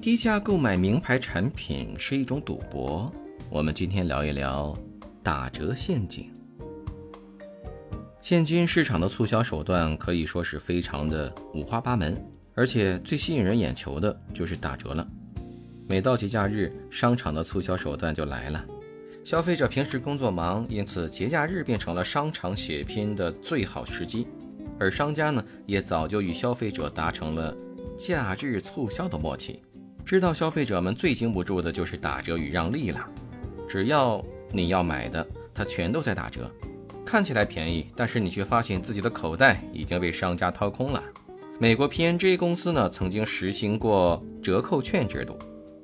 低价购买名牌产品是一种赌博。我们今天聊一聊打折陷阱。现今市场的促销手段可以说是非常的五花八门，而且最吸引人眼球的就是打折了。每到节假日，商场的促销手段就来了。消费者平时工作忙，因此节假日变成了商场血拼的最好时机。而商家呢，也早就与消费者达成了假日促销的默契。知道消费者们最经不住的就是打折与让利了，只要你要买的，它全都在打折，看起来便宜，但是你却发现自己的口袋已经被商家掏空了。美国 PNG 公司呢，曾经实行过折扣券制度，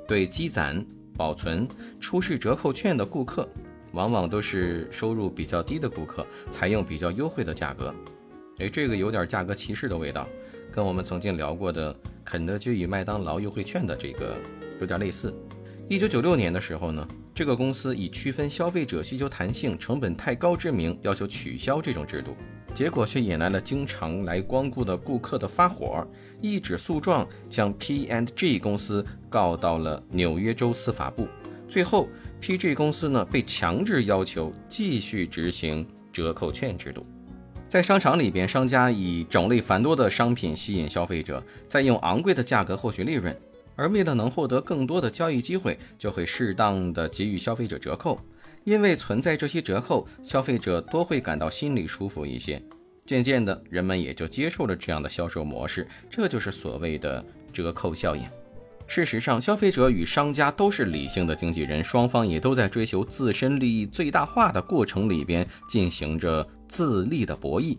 对积攒、保存、出示折扣券的顾客，往往都是收入比较低的顾客，采用比较优惠的价格。哎，这个有点价格歧视的味道。跟我们曾经聊过的肯德基与麦当劳优惠券的这个有点类似。一九九六年的时候呢，这个公司以区分消费者需求弹性、成本太高之名，要求取消这种制度，结果却引来了经常来光顾的顾客的发火，一纸诉状将 P and G 公司告到了纽约州司法部。最后，P&G 公司呢被强制要求继续执行折扣券制度。在商场里边，商家以种类繁多的商品吸引消费者，再用昂贵的价格获取利润。而为了能获得更多的交易机会，就会适当的给予消费者折扣。因为存在这些折扣，消费者多会感到心里舒服一些。渐渐的，人们也就接受了这样的销售模式，这就是所谓的折扣效应。事实上，消费者与商家都是理性的经纪人，双方也都在追求自身利益最大化的过程里边进行着。自利的博弈。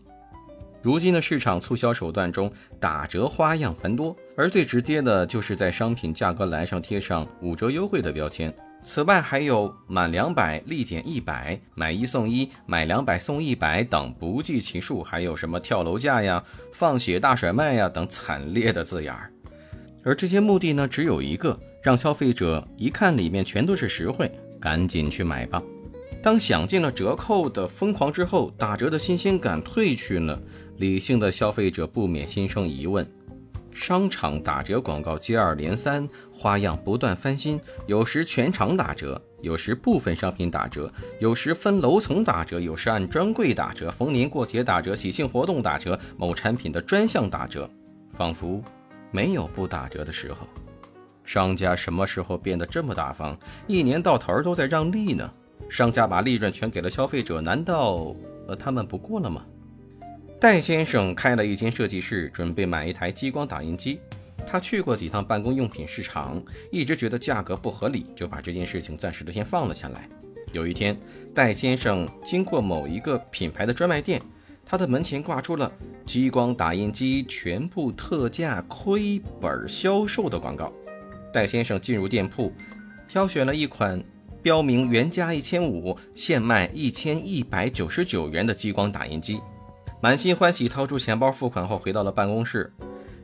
如今的市场促销手段中，打折花样繁多，而最直接的就是在商品价格栏上贴上五折优惠的标签。此外，还有满两百立减一百、买一送一、买两百送一百等不计其数，还有什么跳楼价呀、放血大甩卖呀等惨烈的字眼儿。而这些目的呢，只有一个，让消费者一看里面全都是实惠，赶紧去买吧。当享尽了折扣的疯狂之后，打折的新鲜感褪去了，理性的消费者不免心生疑问：商场打折广告接二连三，花样不断翻新，有时全场打折，有时部分商品打折，有时分楼层打折，有时按专柜打折，逢年过节打折，喜庆活动打折，某产品的专项打折，仿佛没有不打折的时候。商家什么时候变得这么大方？一年到头都在让利呢？商家把利润全给了消费者，难道呃他们不过了吗？戴先生开了一间设计室，准备买一台激光打印机。他去过几趟办公用品市场，一直觉得价格不合理，就把这件事情暂时的先放了下来。有一天，戴先生经过某一个品牌的专卖店，他的门前挂出了激光打印机全部特价亏本销售的广告。戴先生进入店铺，挑选了一款。标明原价一千五，现卖一千一百九十九元的激光打印机，满心欢喜掏出钱包付款后，回到了办公室。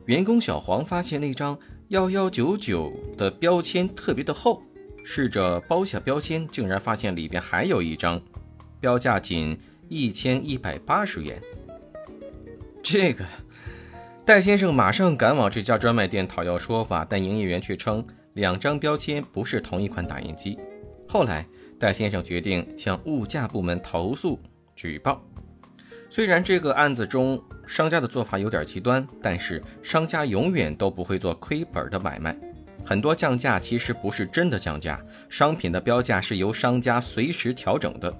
员工小黄发现那张幺幺九九的标签特别的厚，试着剥下标签，竟然发现里边还有一张，标价仅一千一百八十元。这个戴先生马上赶往这家专卖店讨要说法，但营业员却称两张标签不是同一款打印机。后来，戴先生决定向物价部门投诉举报。虽然这个案子中商家的做法有点极端，但是商家永远都不会做亏本的买卖。很多降价其实不是真的降价，商品的标价是由商家随时调整的。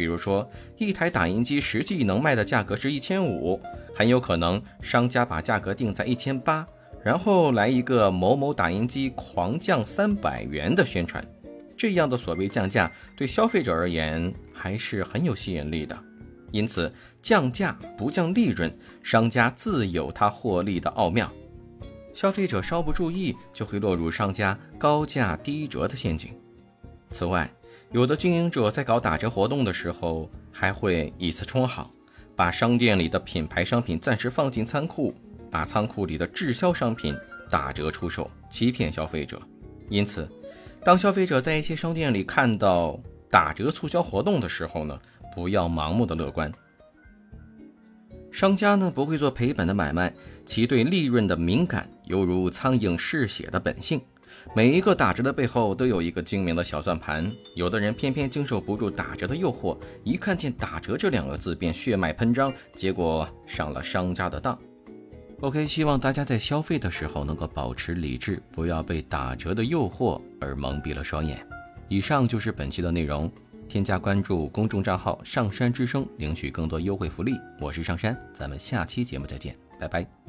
比如说，一台打印机实际能卖的价格是一千五，很有可能商家把价格定在一千八，然后来一个某某打印机狂降三百元的宣传。这样的所谓降价，对消费者而言还是很有吸引力的。因此，降价不降利润，商家自有他获利的奥妙。消费者稍不注意就会落入商家高价低折的陷阱。此外，有的经营者在搞打折活动的时候，还会以次充好，把商店里的品牌商品暂时放进仓库，把仓库里的滞销商品打折出售，欺骗消费者。因此，当消费者在一些商店里看到打折促销活动的时候呢，不要盲目的乐观。商家呢不会做赔本的买卖，其对利润的敏感犹如苍蝇嗜血的本性。每一个打折的背后都有一个精明的小算盘，有的人偏偏经受不住打折的诱惑，一看见打折这两个字便血脉喷张，结果上了商家的当。OK，希望大家在消费的时候能够保持理智，不要被打折的诱惑而蒙蔽了双眼。以上就是本期的内容，添加关注公众账号“上山之声”，领取更多优惠福利。我是上山，咱们下期节目再见，拜拜。